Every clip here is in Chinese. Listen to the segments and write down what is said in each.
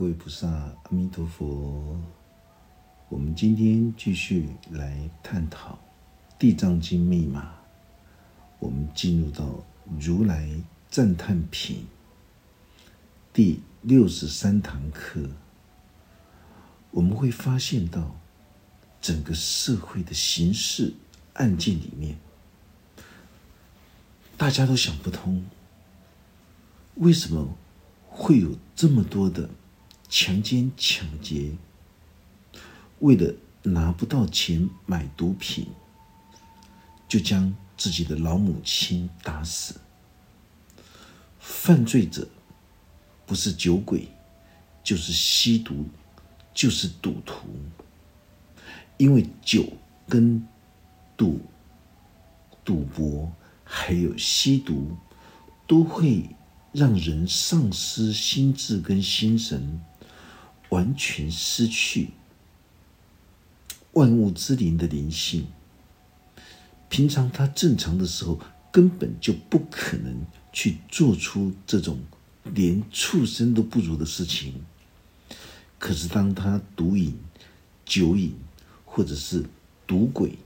各位菩萨，阿弥陀佛。我们今天继续来探讨《地藏经》密码。我们进入到如来赞叹品第六十三堂课，我们会发现到整个社会的刑事案件里面，大家都想不通，为什么会有这么多的。强奸、抢劫，为了拿不到钱买毒品，就将自己的老母亲打死。犯罪者不是酒鬼，就是吸毒，就是赌徒。因为酒跟赌、赌博还有吸毒，都会让人丧失心智跟心神。完全失去万物之灵的灵性。平常他正常的时候，根本就不可能去做出这种连畜生都不如的事情。可是当他毒瘾、酒瘾，或者是赌鬼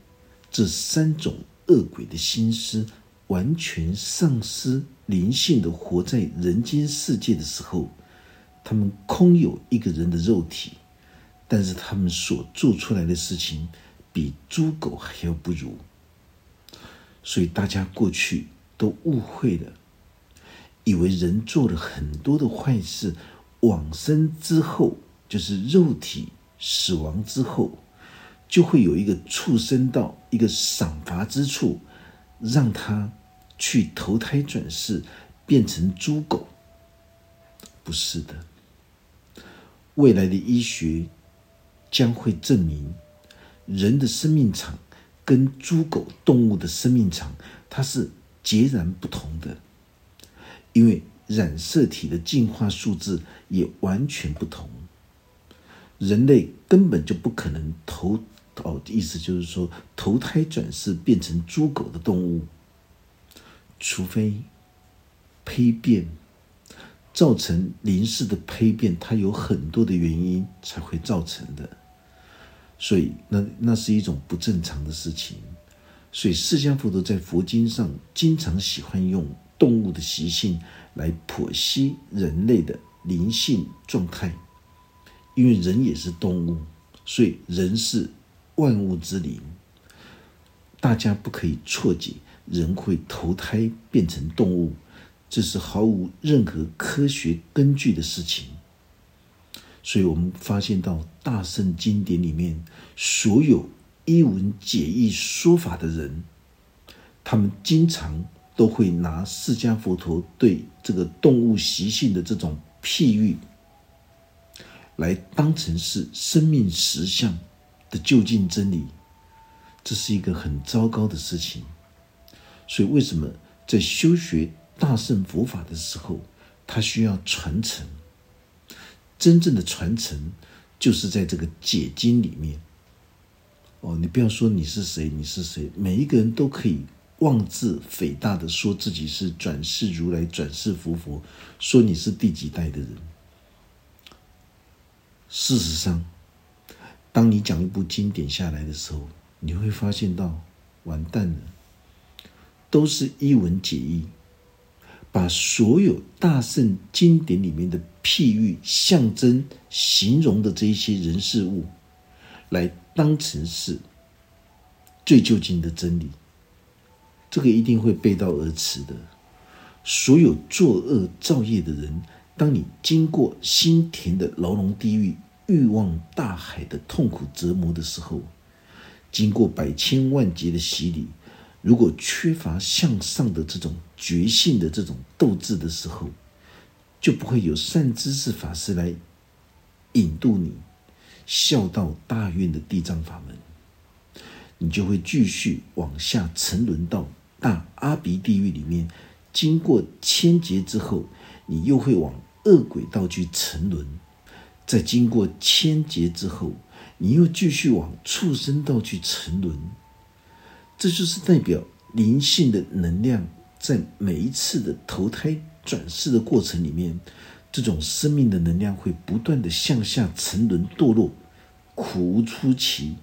这三种恶鬼的心思，完全丧失灵性的活在人间世界的时候。他们空有一个人的肉体，但是他们所做出来的事情比猪狗还要不如，所以大家过去都误会了，以为人做了很多的坏事，往生之后就是肉体死亡之后，就会有一个畜生道，一个赏罚之处，让他去投胎转世变成猪狗，不是的。未来的医学将会证明，人的生命场跟猪狗动物的生命场它是截然不同的，因为染色体的进化数字也完全不同。人类根本就不可能投哦，意思就是说投胎转世变成猪狗的动物，除非胚变。造成灵视的胚变，它有很多的原因才会造成的，所以那那是一种不正常的事情。所以释迦佛陀在佛经上经常喜欢用动物的习性来剖析人类的灵性状态，因为人也是动物，所以人是万物之灵。大家不可以错解，人会投胎变成动物。这是毫无任何科学根据的事情，所以我们发现到大圣经典里面所有一文解义说法的人，他们经常都会拿释迦佛陀对这个动物习性的这种譬喻，来当成是生命实相的究竟真理，这是一个很糟糕的事情。所以为什么在修学？大圣佛法的时候，他需要传承。真正的传承，就是在这个解经里面。哦，你不要说你是谁，你是谁，每一个人都可以妄自菲大的说自己是转世如来、转世佛佛，说你是第几代的人。事实上，当你讲一部经典下来的时候，你会发现到，完蛋了，都是一文解义。把所有大圣经典里面的譬喻、象征、形容的这一些人事物，来当成是最究竟的真理，这个一定会背道而驰的。所有作恶造业的人，当你经过心田的牢笼地狱、欲望大海的痛苦折磨的时候，经过百千万劫的洗礼。如果缺乏向上的这种觉性的这种斗志的时候，就不会有善知识法师来引渡你，孝道大愿的地藏法门，你就会继续往下沉沦到大阿鼻地狱里面。经过千劫之后，你又会往恶鬼道去沉沦。再经过千劫之后，你又继续往畜生道去沉沦。这就是代表灵性的能量，在每一次的投胎转世的过程里面，这种生命的能量会不断的向下沉沦堕落，苦无出奇，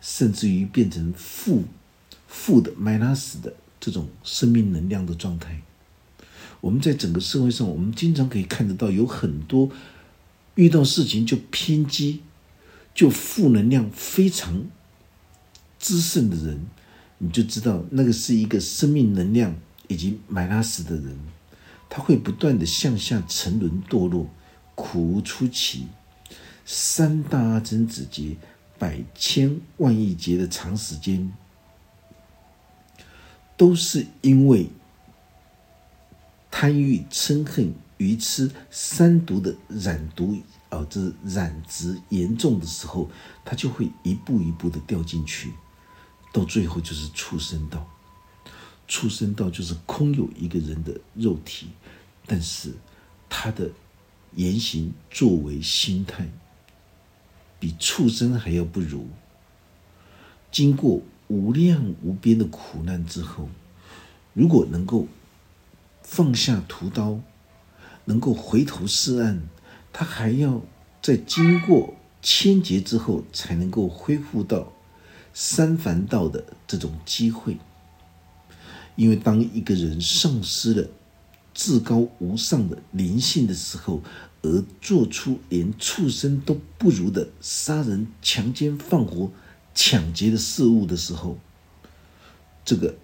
甚至于变成负负的 minus 的这种生命能量的状态。我们在整个社会上，我们经常可以看得到，有很多遇到事情就偏激、就负能量非常滋盛的人，你就知道那个是一个生命能量已经埋拉死的人，他会不断的向下沉沦堕落，苦无出奇，三大阿僧子劫、百千万亿劫的长时间，都是因为。贪欲、嗔恨、愚痴三毒的染毒，哦，这染值严重的时候，他就会一步一步的掉进去，到最后就是畜生道。畜生道就是空有一个人的肉体，但是他的言行、作为、心态，比畜生还要不如。经过无量无边的苦难之后，如果能够。放下屠刀，能够回头是岸，他还要在经过千劫之后，才能够恢复到三凡道的这种机会。因为当一个人丧失了至高无上的灵性的时候，而做出连畜生都不如的杀人、强奸、放火、抢劫的事物的时候，这个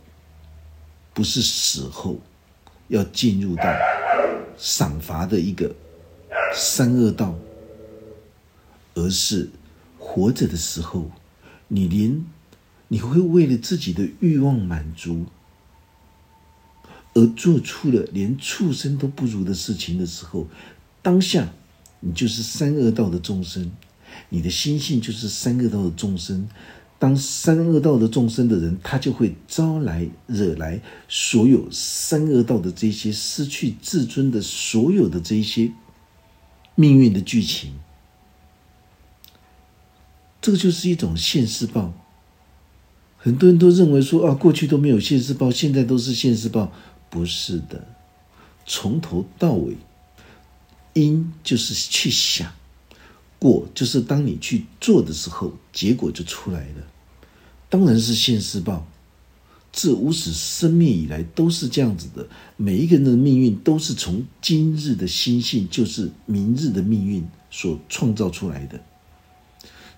不是死后。要进入到赏罚的一个三恶道，而是活着的时候，你连你会为了自己的欲望满足，而做出了连畜生都不如的事情的时候，当下你就是三恶道的众生，你的心性就是三恶道的众生。当三恶道的众生的人，他就会招来惹来所有三恶道的这些失去自尊的所有的这些命运的剧情。这个就是一种现世报。很多人都认为说啊，过去都没有现世报，现在都是现世报，不是的。从头到尾，因就是去想，果就是当你去做的时候，结果就出来了。当然是现世报，自无始生灭以来都是这样子的。每一个人的命运都是从今日的心性，就是明日的命运所创造出来的。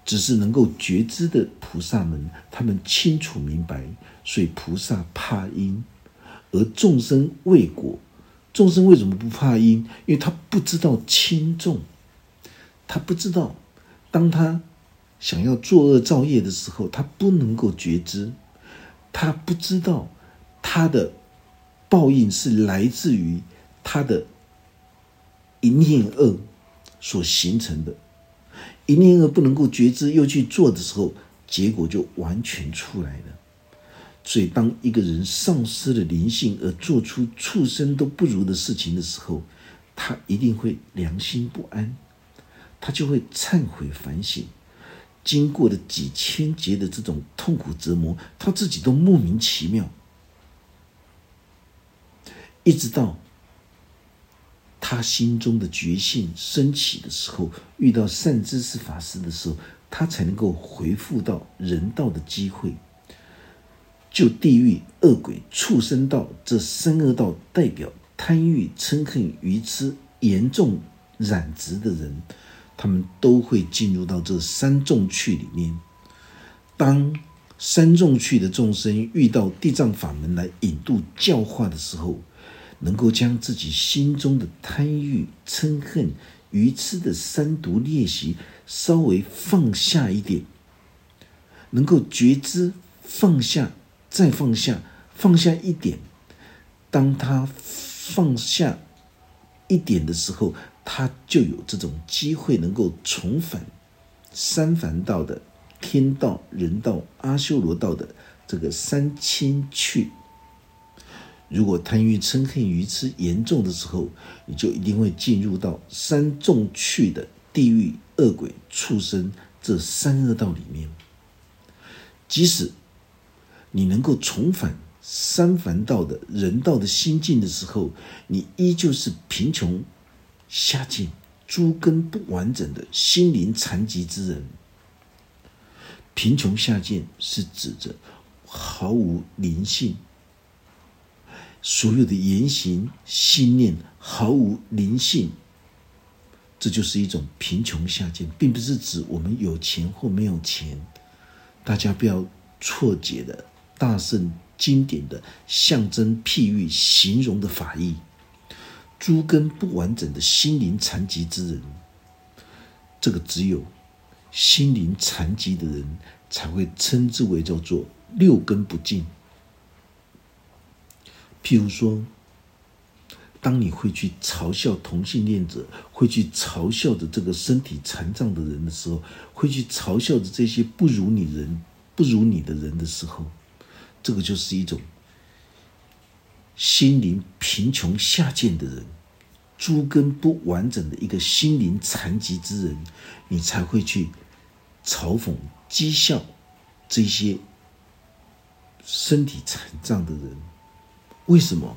只是能够觉知的菩萨们，他们清楚明白，所以菩萨怕因，而众生畏果。众生为什么不怕因？因为他不知道轻重，他不知道当他。想要作恶造业的时候，他不能够觉知，他不知道他的报应是来自于他的一念恶所形成的。一念而不能够觉知，又去做的时候，结果就完全出来了。所以，当一个人丧失了灵性而做出畜生都不如的事情的时候，他一定会良心不安，他就会忏悔反省。经过了几千劫的这种痛苦折磨，他自己都莫名其妙。一直到他心中的觉性升起的时候，遇到善知识法师的时候，他才能够回复到人道的机会。就地狱、恶鬼、畜生道这三恶道，代表贪欲、嗔恨、愚痴严重染执的人。他们都会进入到这三众趣里面。当三众趣的众生遇到地藏法门来引渡教化的时候，能够将自己心中的贪欲、嗔恨、愚痴的三毒练习稍微放下一点，能够觉知放下，再放下，放下一点。当他放下一点的时候，他就有这种机会，能够重返三凡道的天道、人道、阿修罗道的这个三千去。如果贪欲、嗔恨、愚痴严重的时候，你就一定会进入到三众去的地狱、恶鬼、畜生这三恶道里面。即使你能够重返三凡道的人道的心境的时候，你依旧是贫穷。下贱、诸根不完整的心灵残疾之人。贫穷下贱是指着毫无灵性，所有的言行、信念毫无灵性，这就是一种贫穷下贱，并不是指我们有钱或没有钱。大家不要错解了大圣经典的象征、譬喻、形容的法义。诸根不完整的心灵残疾之人，这个只有心灵残疾的人才会称之为叫做六根不净。譬如说，当你会去嘲笑同性恋者，会去嘲笑的这个身体残障的人的时候，会去嘲笑的这些不如你人、不如你的人的时候，这个就是一种。心灵贫穷下贱的人，诸根不完整的一个心灵残疾之人，你才会去嘲讽、讥笑这些身体残障的人。为什么？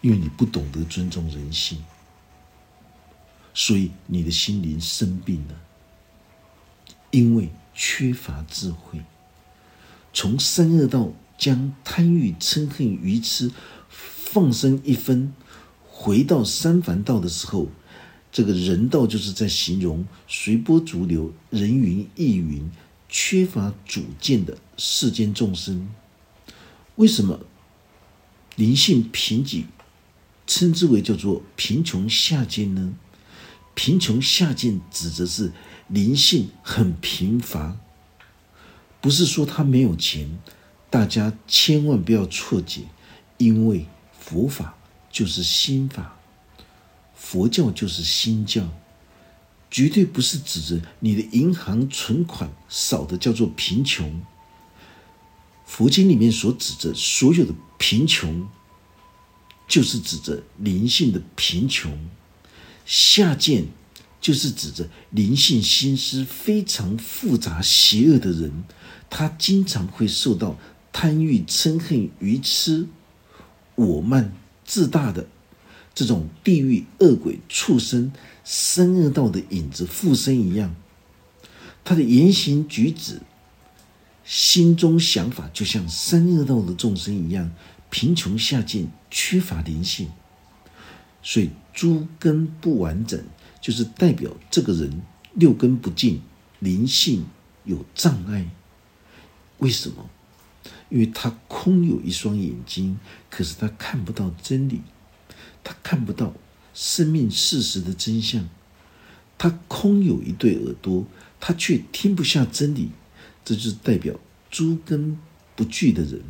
因为你不懂得尊重人性，所以你的心灵生病了。因为缺乏智慧，从三恶道将贪欲、嗔恨、愚痴。放生一分，回到三凡道的时候，这个人道就是在形容随波逐流、人云亦云、缺乏主见的世间众生。为什么灵性贫瘠，称之为叫做贫穷下贱呢？贫穷下贱指的是灵性很贫乏，不是说他没有钱。大家千万不要错解，因为。佛法就是心法，佛教就是心教，绝对不是指着你的银行存款少的叫做贫穷。佛经里面所指着所有的贫穷，就是指着灵性的贫穷。下贱就是指着灵性心思非常复杂邪恶的人，他经常会受到贪欲、嗔恨、愚痴。我慢自大的这种地狱恶鬼畜生生恶道的影子附身一样，他的言行举止、心中想法，就像生恶道的众生一样贫穷下贱，缺乏灵性。所以诸根不完整，就是代表这个人六根不净，灵性有障碍。为什么？因为他空有一双眼睛，可是他看不到真理，他看不到生命事实的真相；他空有一对耳朵，他却听不下真理。这就是代表诸根不具的人。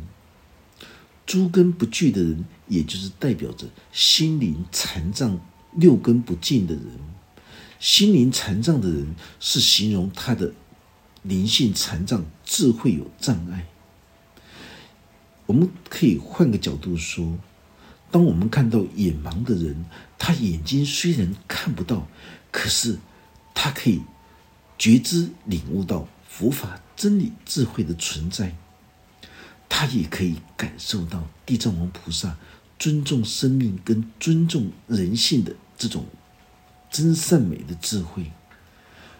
诸根不具的人，也就是代表着心灵残障、六根不净的人。心灵残障的人，是形容他的灵性残障、智慧有障碍。我们可以换个角度说，当我们看到眼盲的人，他眼睛虽然看不到，可是他可以觉知、领悟到佛法真理、智慧的存在，他也可以感受到地藏王菩萨尊重生命跟尊重人性的这种真善美的智慧，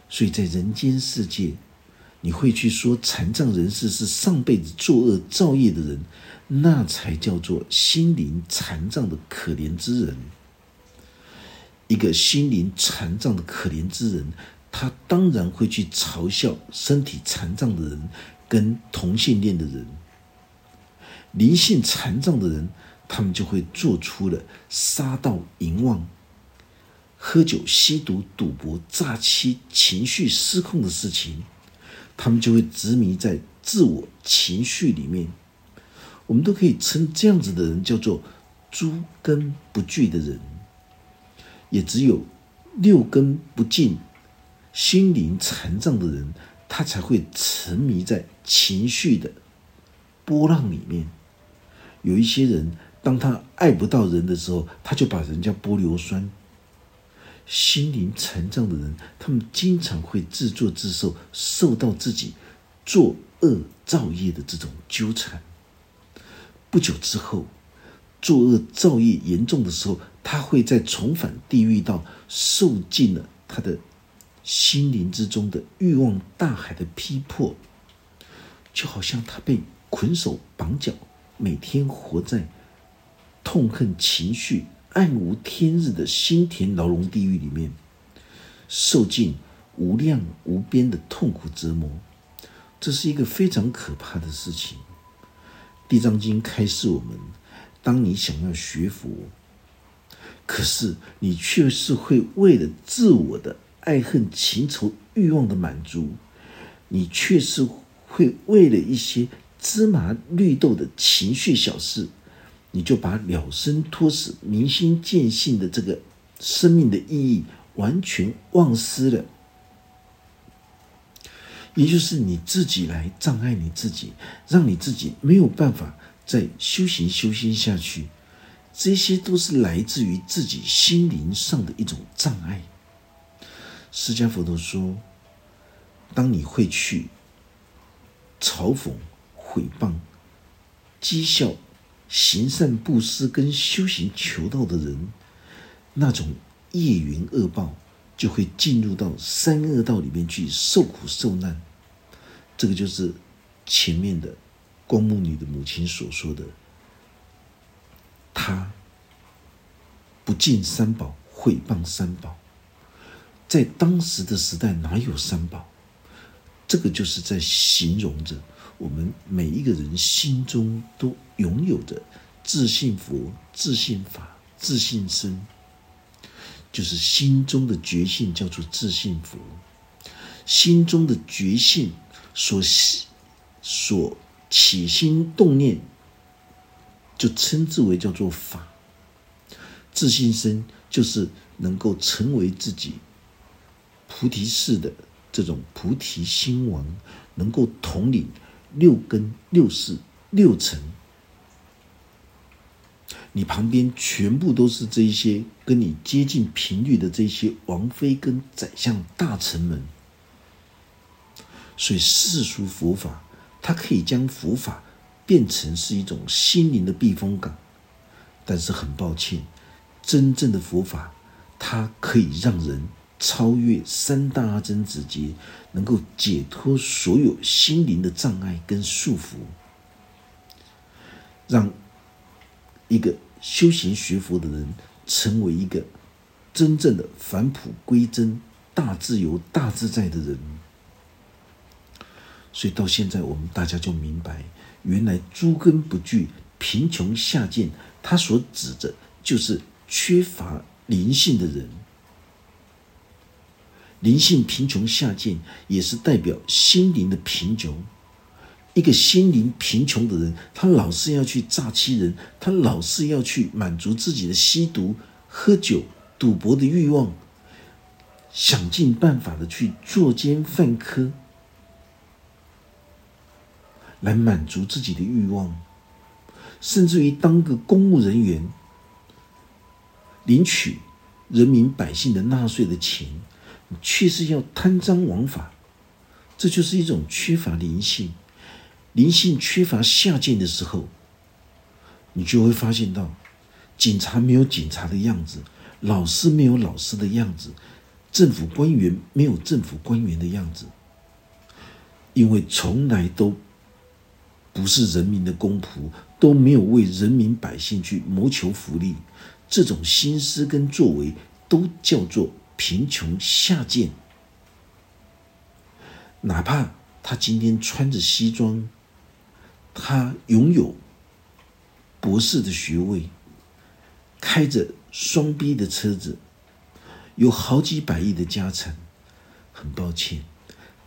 所以在人间世界。你会去说残障人士是上辈子作恶造业的人，那才叫做心灵残障的可怜之人。一个心灵残障的可怜之人，他当然会去嘲笑身体残障的人跟同性恋的人。灵性残障的人，他们就会做出了杀盗淫妄、喝酒、吸毒、赌博、诈欺、情绪失控的事情。他们就会执迷在自我情绪里面，我们都可以称这样子的人叫做诸根不具的人。也只有六根不净、心灵残障的人，他才会沉迷在情绪的波浪里面。有一些人，当他爱不到人的时候，他就把人家玻硫酸。心灵残障的人，他们经常会自作自受，受到自己作恶造业的这种纠缠。不久之后，作恶造业严重的时候，他会在重返地狱道，受尽了他的心灵之中的欲望大海的批破，就好像他被捆手绑脚，每天活在痛恨情绪、暗无天日的心田牢笼地狱里面，受尽无量无边的痛苦折磨。这是一个非常可怕的事情。地藏经开示我们：当你想要学佛，可是你却是会为了自我的爱恨情仇欲望的满足，你却是会为了一些芝麻绿豆的情绪小事，你就把了生脱死、明心见性的这个生命的意义完全忘失了。也就是你自己来障碍你自己，让你自己没有办法再修行修心下去，这些都是来自于自己心灵上的一种障碍。释迦佛陀说：“当你会去嘲讽、毁谤、讥笑行善布施跟修行求道的人，那种业缘恶报就会进入到三恶道里面去受苦受难。”这个就是前面的光目女的母亲所说的，她不敬三宝，毁谤三宝，在当时的时代哪有三宝？这个就是在形容着我们每一个人心中都拥有的自信佛、自信法、自信身，就是心中的觉性叫做自信佛，心中的觉性。所所起心动念，就称之为叫做法。自信身就是能够成为自己菩提寺的这种菩提心王，能够统领六根、六世、六尘。你旁边全部都是这些跟你接近频率的这些王妃跟宰相大臣们。所以世俗佛法，它可以将佛法变成是一种心灵的避风港，但是很抱歉，真正的佛法，它可以让人超越三大阿僧子劫，能够解脱所有心灵的障碍跟束缚，让一个修行学佛的人成为一个真正的返璞归真、大自由、大自在的人。所以到现在，我们大家就明白，原来诸根不具、贫穷下贱，他所指的，就是缺乏灵性的人。灵性贫穷下贱，也是代表心灵的贫穷。一个心灵贫穷的人，他老是要去诈欺人，他老是要去满足自己的吸毒、喝酒、赌博的欲望，想尽办法的去作奸犯科。来满足自己的欲望，甚至于当个公务人员，领取人民百姓的纳税的钱，却是要贪赃枉法，这就是一种缺乏灵性。灵性缺乏下贱的时候，你就会发现到，警察没有警察的样子，老师没有老师的样子，政府官员没有政府官员的样子，因为从来都。不是人民的公仆，都没有为人民百姓去谋求福利，这种心思跟作为都叫做贫穷下贱。哪怕他今天穿着西装，他拥有博士的学位，开着双逼的车子，有好几百亿的家产，很抱歉。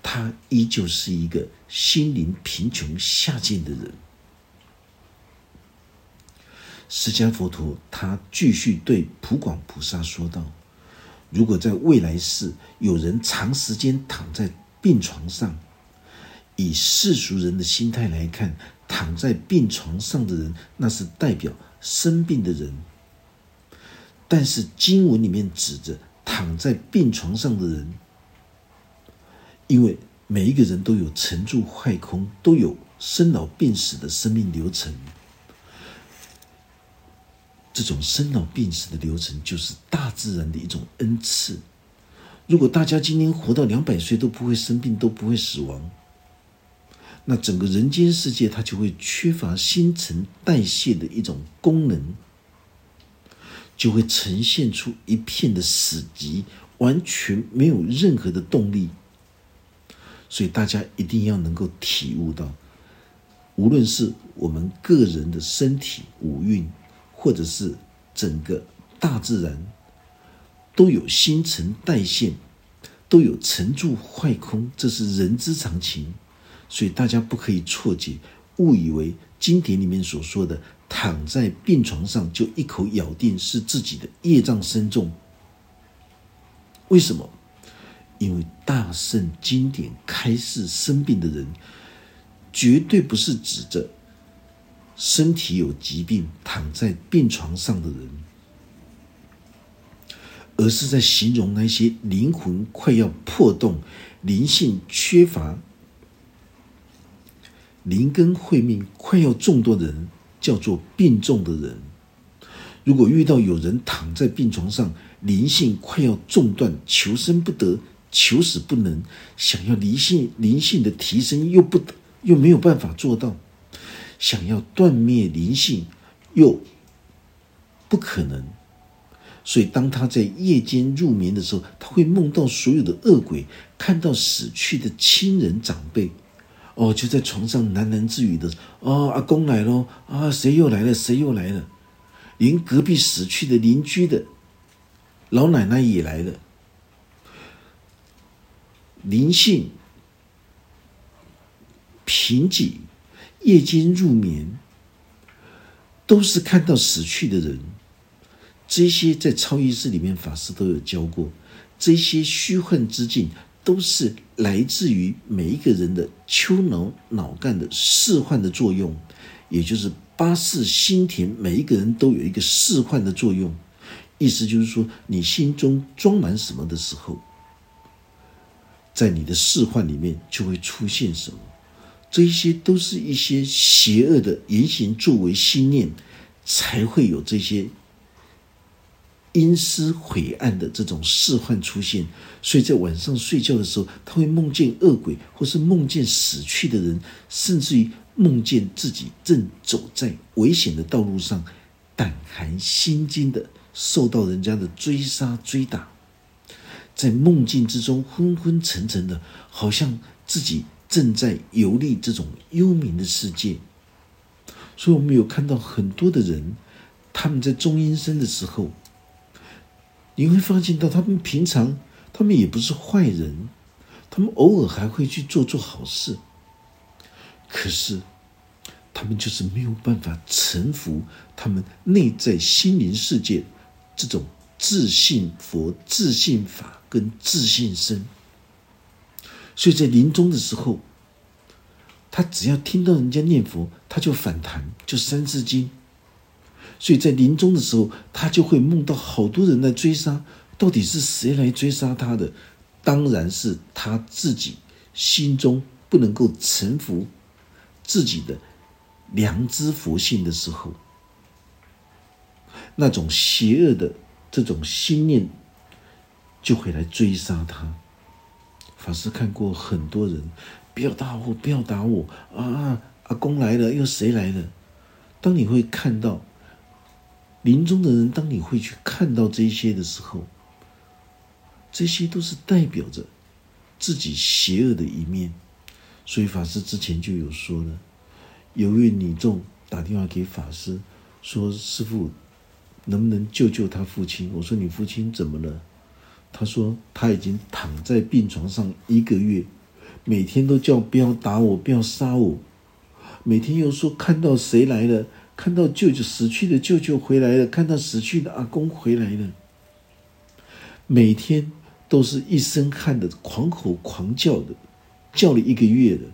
他依旧是一个心灵贫穷下贱的人。释迦佛陀他继续对普广菩萨说道：“如果在未来世有人长时间躺在病床上，以世俗人的心态来看，躺在病床上的人那是代表生病的人。但是经文里面指着躺在病床上的人。”因为每一个人都有成住坏空，都有生老病死的生命流程。这种生老病死的流程，就是大自然的一种恩赐。如果大家今天活到两百岁都不会生病，都不会死亡，那整个人间世界它就会缺乏新陈代谢的一种功能，就会呈现出一片的死寂，完全没有任何的动力。所以大家一定要能够体悟到，无论是我们个人的身体五蕴。或者是整个大自然都有新陈代谢，都有成住坏空，这是人之常情，所以大家不可以错解，误以为经典里面所说的躺在病床上就一口咬定是自己的业障深重。为什么？因为大圣经典开示生病的人，绝对不是指着。身体有疾病躺在病床上的人，而是在形容那些灵魂快要破洞、灵性缺乏、灵根慧命快要中断的人，叫做病重的人。如果遇到有人躺在病床上，灵性快要中断，求生不得，求死不能，想要灵性灵性的提升又不又没有办法做到。想要断灭灵性，又不可能，所以当他在夜间入眠的时候，他会梦到所有的恶鬼，看到死去的亲人长辈，哦，就在床上喃喃自语的，哦，阿公来喽，啊，谁又来了？谁又来了？连隔壁死去的邻居的老奶奶也来了，灵性贫瘠。夜间入眠，都是看到死去的人。这些在超意识里面，法师都有教过。这些虚幻之境，都是来自于每一个人的丘脑脑干的释幻的作用，也就是八识心田，每一个人都有一个释幻的作用。意思就是说，你心中装满什么的时候，在你的释幻里面就会出现什么。这些都是一些邪恶的言行作为心念，才会有这些阴湿晦暗的这种事幻出现。所以在晚上睡觉的时候，他会梦见恶鬼，或是梦见死去的人，甚至于梦见自己正走在危险的道路上，胆寒心惊的受到人家的追杀追打，在梦境之中昏昏沉沉的，好像自己。正在游历这种幽冥的世界，所以我们有看到很多的人，他们在中阴身的时候，你会发现到他们平常他们也不是坏人，他们偶尔还会去做做好事，可是他们就是没有办法臣服他们内在心灵世界这种自信佛、自信法跟自信身。所以在临终的时候，他只要听到人家念佛，他就反弹，就三字经。所以在临终的时候，他就会梦到好多人来追杀，到底是谁来追杀他的？当然是他自己心中不能够臣服自己的良知佛性的时候，那种邪恶的这种心念就会来追杀他。法师看过很多人，不要打我，不要打我啊！阿公来了，又谁来了？当你会看到临终的人，当你会去看到这些的时候，这些都是代表着自己邪恶的一面。所以法师之前就有说了，有位女众打电话给法师，说：“师傅，能不能救救他父亲？”我说：“你父亲怎么了？”他说他已经躺在病床上一个月，每天都叫不要打我，不要杀我，每天又说看到谁来了，看到舅舅死去的舅舅回来了，看到死去的阿公回来了，每天都是一身汗的狂吼狂叫的，叫了一个月的。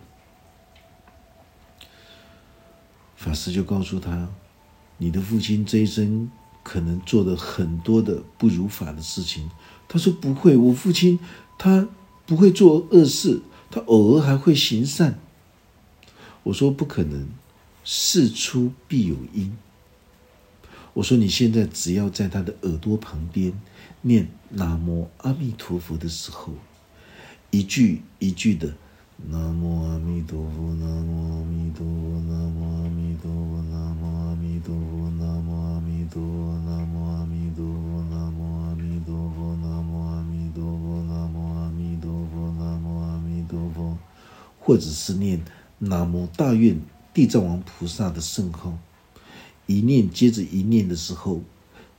法师就告诉他，你的父亲这一生可能做了很多的不如法的事情。他说：“不会，我父亲他不会做恶事，他偶尔还会行善。”我说：“不可能，事出必有因。”我说你现在只要在他的耳朵旁边念“南无阿弥陀佛”的时候，一句一句的“南无阿弥陀佛，南无阿弥陀佛，南无阿弥陀佛，南无阿弥陀佛，南无阿弥陀佛，南无或者是念“南无大愿地藏王菩萨”的圣号。一念接着一念的时候，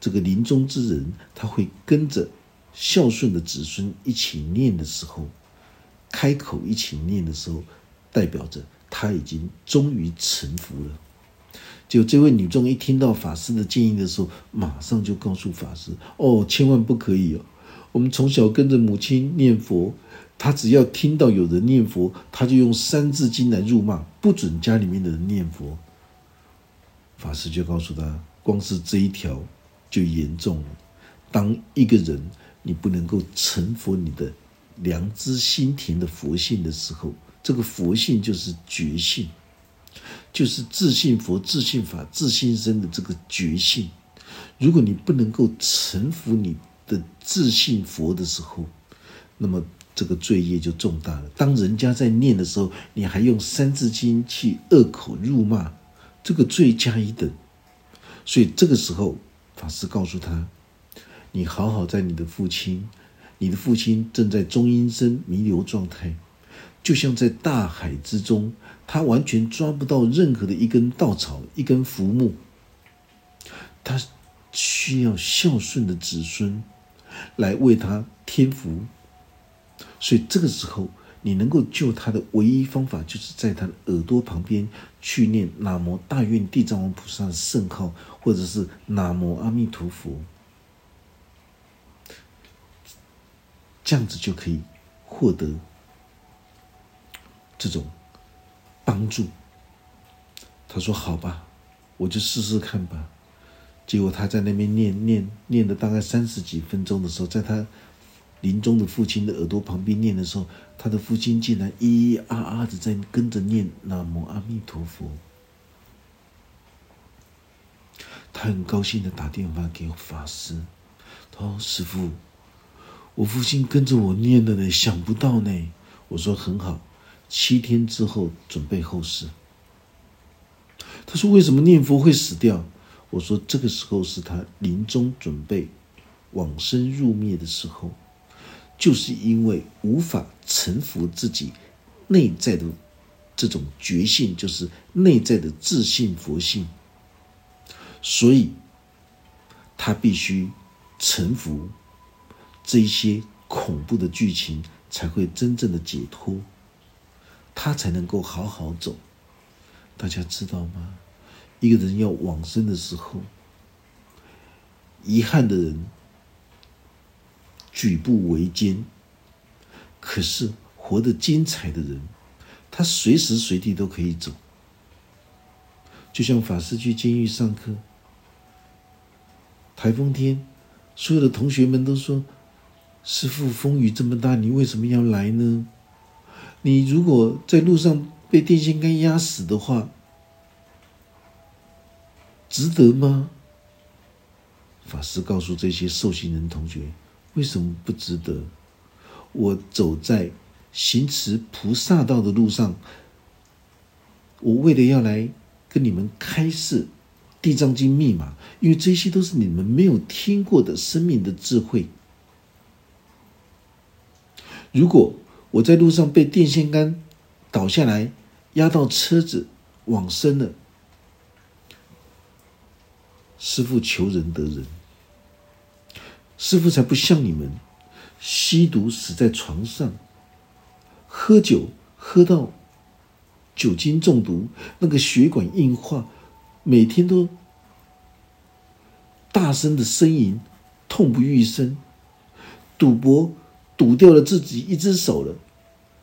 这个临终之人他会跟着孝顺的子孙一起念的时候，开口一起念的时候，代表着他已经终于臣服了。就这位女众一听到法师的建议的时候，马上就告诉法师：“哦，千万不可以哦！我们从小跟着母亲念佛，他只要听到有人念佛，他就用三字经来辱骂，不准家里面的人念佛。”法师就告诉他，光是这一条就严重了。当一个人你不能够成佛你的良知心田的佛性的时候，这个佛性就是觉性，就是自信佛、自信法、自信身的这个觉性。如果你不能够臣服你的自信佛的时候，那么这个罪业就重大了。当人家在念的时候，你还用三字经去恶口辱骂。这个罪加一等，所以这个时候，法师告诉他：“你好好在你的父亲，你的父亲正在中阴身弥留状态，就像在大海之中，他完全抓不到任何的一根稻草、一根浮木，他需要孝顺的子孙来为他添福，所以这个时候。”你能够救他的唯一方法，就是在他的耳朵旁边去念“南无大愿地藏王菩萨”圣号，或者是“南无阿弥陀佛”，这样子就可以获得这种帮助。他说：“好吧，我就试试看吧。”结果他在那边念念念了大概三十几分钟的时候，在他。临终的父亲的耳朵旁边念的时候，他的父亲竟然咿咿啊啊的在跟着念“南无阿弥陀佛”。他很高兴的打电话给法师，他说：“师傅，我父亲跟着我念的呢，想不到呢。”我说：“很好，七天之后准备后事。”他说：“为什么念佛会死掉？”我说：“这个时候是他临终准备往生入灭的时候。”就是因为无法臣服自己内在的这种觉性，就是内在的自信佛性，所以他必须臣服这一些恐怖的剧情，才会真正的解脱，他才能够好好走。大家知道吗？一个人要往生的时候，遗憾的人。举步维艰，可是活得精彩的人，他随时随地都可以走。就像法师去监狱上课，台风天，所有的同学们都说：“师傅，风雨这么大，你为什么要来呢？你如果在路上被电线杆压死的话，值得吗？”法师告诉这些受刑人同学。为什么不值得？我走在行持菩萨道的路上，我为了要来跟你们开示《地藏经》密码，因为这些都是你们没有听过的生命的智慧。如果我在路上被电线杆倒下来，压到车子往生了，师傅求人得人。师傅才不像你们，吸毒死在床上，喝酒喝到酒精中毒，那个血管硬化，每天都大声的呻吟，痛不欲生。赌博赌掉了自己一只手了，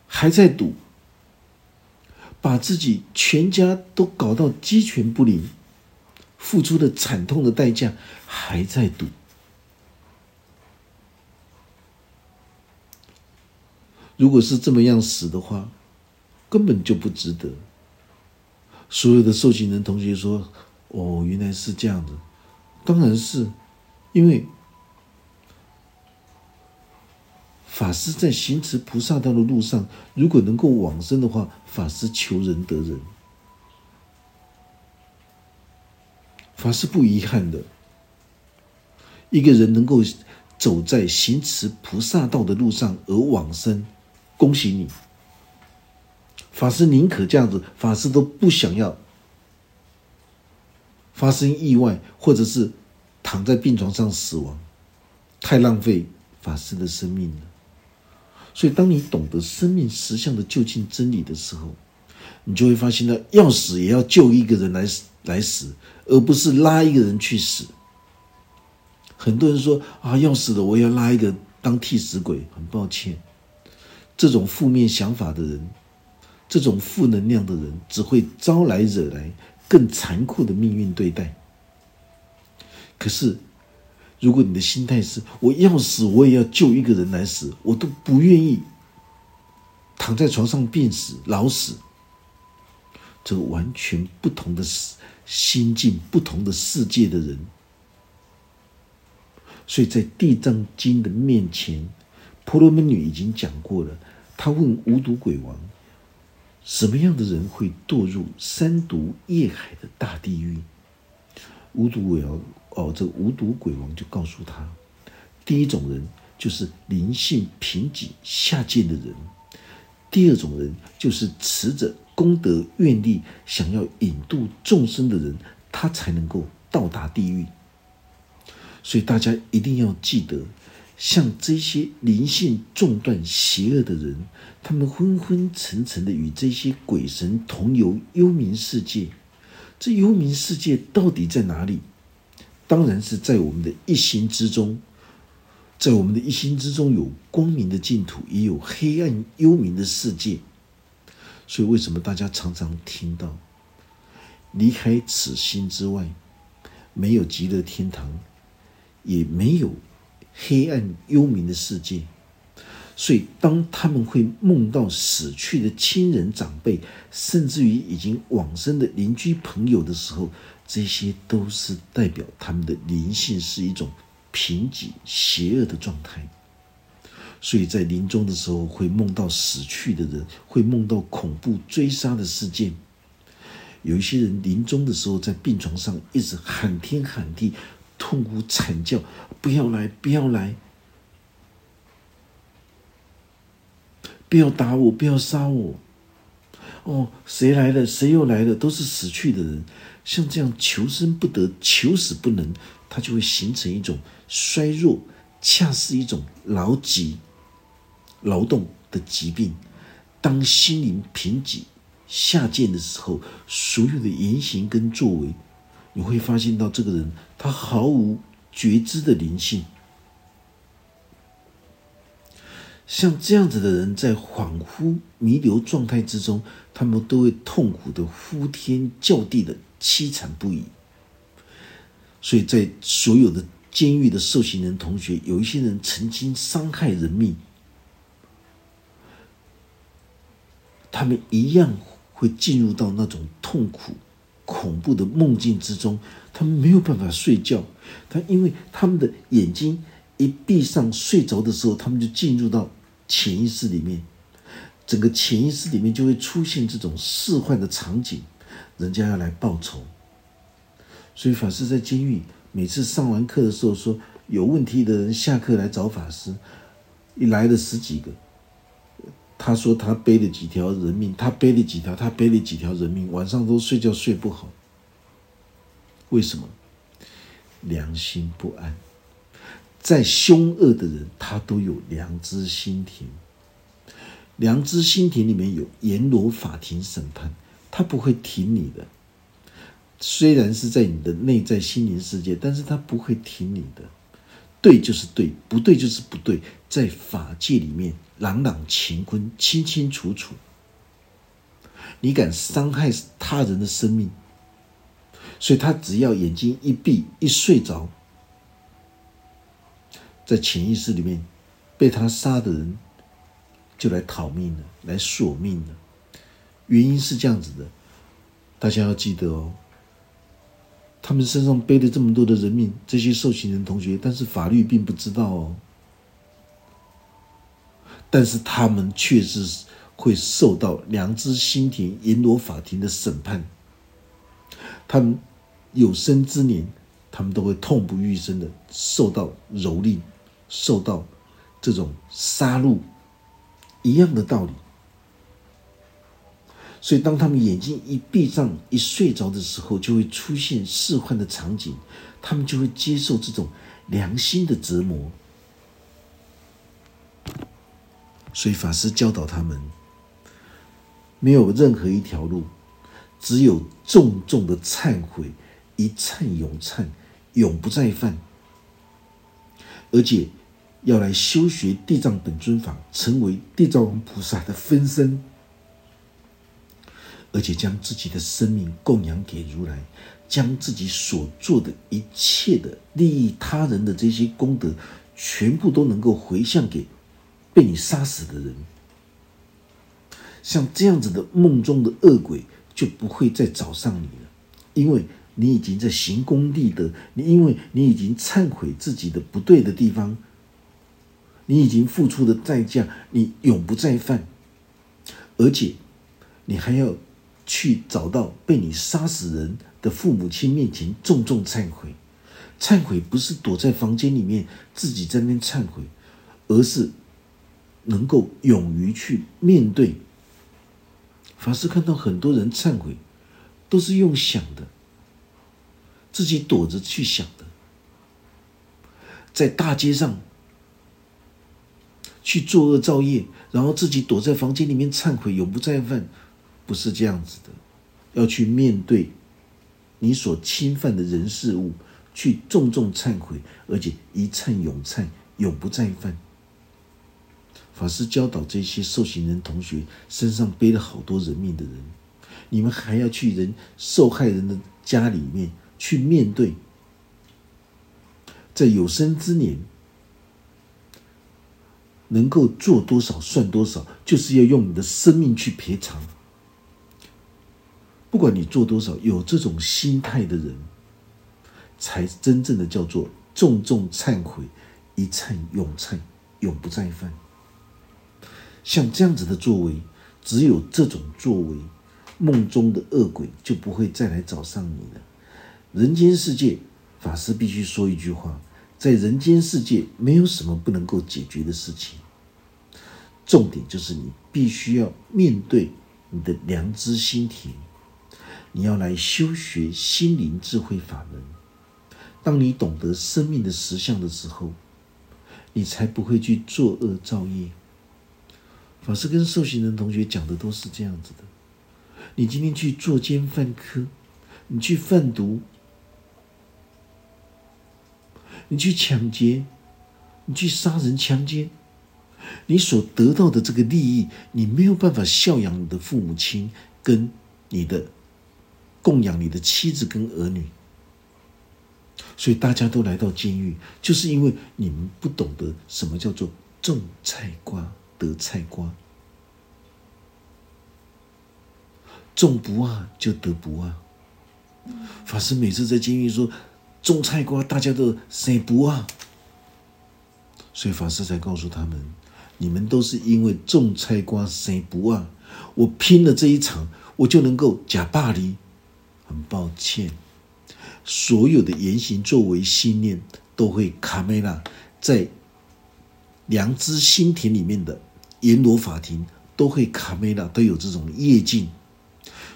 还在赌，把自己全家都搞到鸡犬不宁，付出的惨痛的代价还在赌。如果是这么样死的话，根本就不值得。所有的受刑人同学说：“哦，原来是这样的。”当然是，因为法师在行持菩萨道的路上，如果能够往生的话，法师求人得人，法师不遗憾的。一个人能够走在行持菩萨道的路上而往生，恭喜你！法师宁可这样子，法师都不想要发生意外，或者是躺在病床上死亡，太浪费法师的生命了。所以，当你懂得生命实相的究竟真理的时候，你就会发现，到，要死也要救一个人来来死，而不是拉一个人去死。很多人说啊，要死了，我要拉一个当替死鬼。很抱歉，这种负面想法的人，这种负能量的人，只会招来惹来更残酷的命运对待。可是，如果你的心态是我要死，我也要救一个人来死，我都不愿意躺在床上病死、老死，这个完全不同的心境、不同的世界的人。所以在《地藏经》的面前，婆罗门女已经讲过了。他问无毒鬼王：“什么样的人会堕入三毒业海的大地狱？”无毒鬼王哦，这无毒鬼王就告诉他：第一种人就是灵性贫瘠下贱的人；第二种人就是持着功德愿力想要引渡众生的人，他才能够到达地狱。所以大家一定要记得，像这些灵性中断、邪恶的人，他们昏昏沉沉的与这些鬼神同游幽冥世界。这幽冥世界到底在哪里？当然是在我们的一心之中。在我们的一心之中，有光明的净土，也有黑暗幽冥的世界。所以，为什么大家常常听到离开此心之外，没有极乐天堂？也没有黑暗幽冥的世界，所以当他们会梦到死去的亲人长辈，甚至于已经往生的邻居朋友的时候，这些都是代表他们的灵性是一种贫瘠邪恶的状态。所以在临终的时候会梦到死去的人，会梦到恐怖追杀的事件。有一些人临终的时候在病床上一直喊天喊地。痛苦惨叫，不要来，不要来，不要打我，不要杀我。哦，谁来了？谁又来了？都是死去的人。像这样求生不得，求死不能，他就会形成一种衰弱，恰是一种劳疾、劳动的疾病。当心灵贫瘠下贱的时候，所有的言行跟作为。你会发现到这个人，他毫无觉知的灵性。像这样子的人，在恍惚弥留状态之中，他们都会痛苦的呼天叫地的凄惨不已。所以在所有的监狱的受刑人同学，有一些人曾经伤害人命，他们一样会进入到那种痛苦。恐怖的梦境之中，他们没有办法睡觉。他因为他们的眼睛一闭上，睡着的时候，他们就进入到潜意识里面，整个潜意识里面就会出现这种释幻的场景，人家要来报仇。所以法师在监狱每次上完课的时候说，有问题的人下课来找法师，一来了十几个。他说他背了几条人命，他背了几条，他背了几条人命，晚上都睡觉睡不好。为什么？良心不安。再凶恶的人，他都有良知心田。良知心田里面有阎罗法庭审判，他不会停你的。虽然是在你的内在心灵世界，但是他不会停你的。对就是对，不对就是不对，在法界里面。朗朗乾坤，清清楚楚。你敢伤害他人的生命，所以他只要眼睛一闭，一睡着，在潜意识里面，被他杀的人就来讨命了，来索命了。原因是这样子的，大家要记得哦。他们身上背了这么多的人命，这些受刑人同学，但是法律并不知道哦。但是他们确实会受到良知心田阎罗法庭的审判。他们有生之年，他们都会痛不欲生的受到蹂躏，受到这种杀戮一样的道理。所以，当他们眼睛一闭上、一睡着的时候，就会出现释幻的场景，他们就会接受这种良心的折磨。所以，法师教导他们，没有任何一条路，只有重重的忏悔，一忏永忏，永不再犯。而且，要来修学地藏本尊法，成为地藏王菩萨的分身。而且将自己的生命供养给如来，将自己所做的一切的利益他人的这些功德，全部都能够回向给被你杀死的人。像这样子的梦中的恶鬼就不会再找上你了，因为你已经在行功立德，你因为你已经忏悔自己的不对的地方，你已经付出的代价，你永不再犯，而且你还要。去找到被你杀死人的父母亲面前重重忏悔，忏悔不是躲在房间里面自己在那边忏悔，而是能够勇于去面对。法师看到很多人忏悔，都是用想的，自己躲着去想的，在大街上去作恶造业，然后自己躲在房间里面忏悔，永不再犯。不是这样子的，要去面对你所侵犯的人事物，去重重忏悔，而且一忏永忏，永不再犯。法师教导这些受刑人同学，身上背了好多人命的人，你们还要去人受害人的家里面去面对，在有生之年能够做多少算多少，就是要用你的生命去赔偿。不管你做多少，有这种心态的人，才真正的叫做重重忏悔，一忏永忏，永不再犯。像这样子的作为，只有这种作为，梦中的恶鬼就不会再来找上你了。人间世界，法师必须说一句话：在人间世界，没有什么不能够解决的事情。重点就是你必须要面对你的良知心田。你要来修学心灵智慧法门，当你懂得生命的实相的时候，你才不会去作恶造业。法师跟受刑人同学讲的都是这样子的。你今天去作奸犯科，你去贩毒，你去抢劫，你去杀人强奸，你所得到的这个利益，你没有办法孝养你的父母亲跟你的。供养你的妻子跟儿女，所以大家都来到监狱，就是因为你们不懂得什么叫做种菜瓜得菜瓜，种不啊就得不啊。法师每次在监狱说种菜瓜，大家都谁不啊？所以法师才告诉他们：你们都是因为种菜瓜谁不啊？我拼了这一场，我就能够假霸离。很抱歉，所有的言行作为信念都会卡梅拉在良知心田里面的阎罗法庭都会卡梅拉都有这种业境，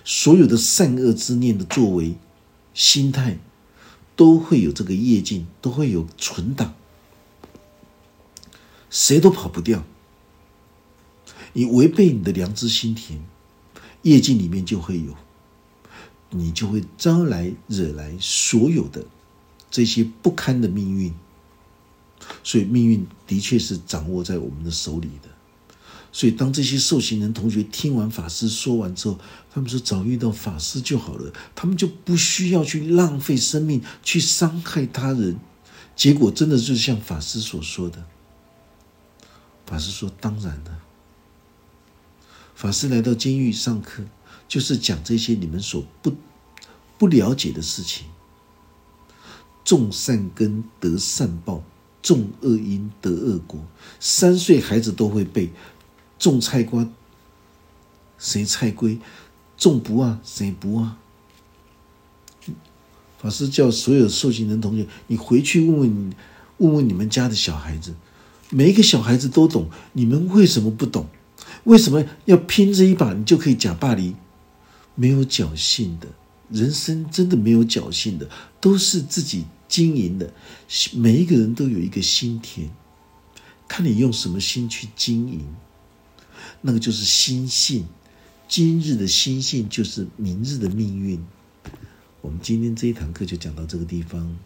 所有的善恶之念的作为心态都会有这个业境，都会有存档，谁都跑不掉。你违背你的良知心田，业境里面就会有。你就会招来惹来所有的这些不堪的命运，所以命运的确是掌握在我们的手里的。所以当这些受刑人同学听完法师说完之后，他们说早遇到法师就好了，他们就不需要去浪费生命去伤害他人。结果真的就像法师所说的，法师说当然了。法师来到监狱上课。就是讲这些你们所不不了解的事情，种善根得善报，种恶因得恶果。三岁孩子都会背，种菜瓜谁菜龟，种不啊谁不啊。法师叫所有受刑人同学，你回去问问你，问问你们家的小孩子，每一个小孩子都懂，你们为什么不懂？为什么要拼这一把，你就可以假霸凌？没有侥幸的人生，真的没有侥幸的，都是自己经营的。每一个人都有一个心田，看你用什么心去经营，那个就是心性。今日的心性，就是明日的命运。我们今天这一堂课就讲到这个地方，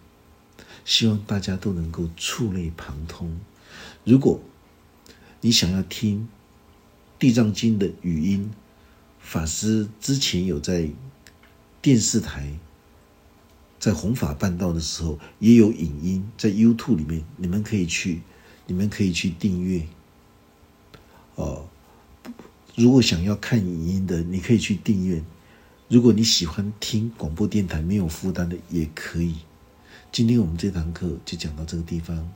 希望大家都能够触类旁通。如果你想要听，《地藏经》的语音，法师之前有在电视台在弘法办道的时候，也有影音在 YouTube 里面，你们可以去，你们可以去订阅。哦，如果想要看影音的，你可以去订阅；如果你喜欢听广播电台没有负担的，也可以。今天我们这堂课就讲到这个地方，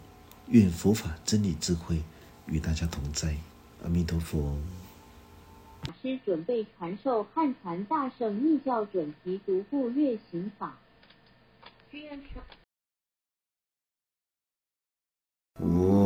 愿佛法真理智慧与大家同在。阿弥陀佛。法师准备传授汉传大圣密教准提独步月行法。我。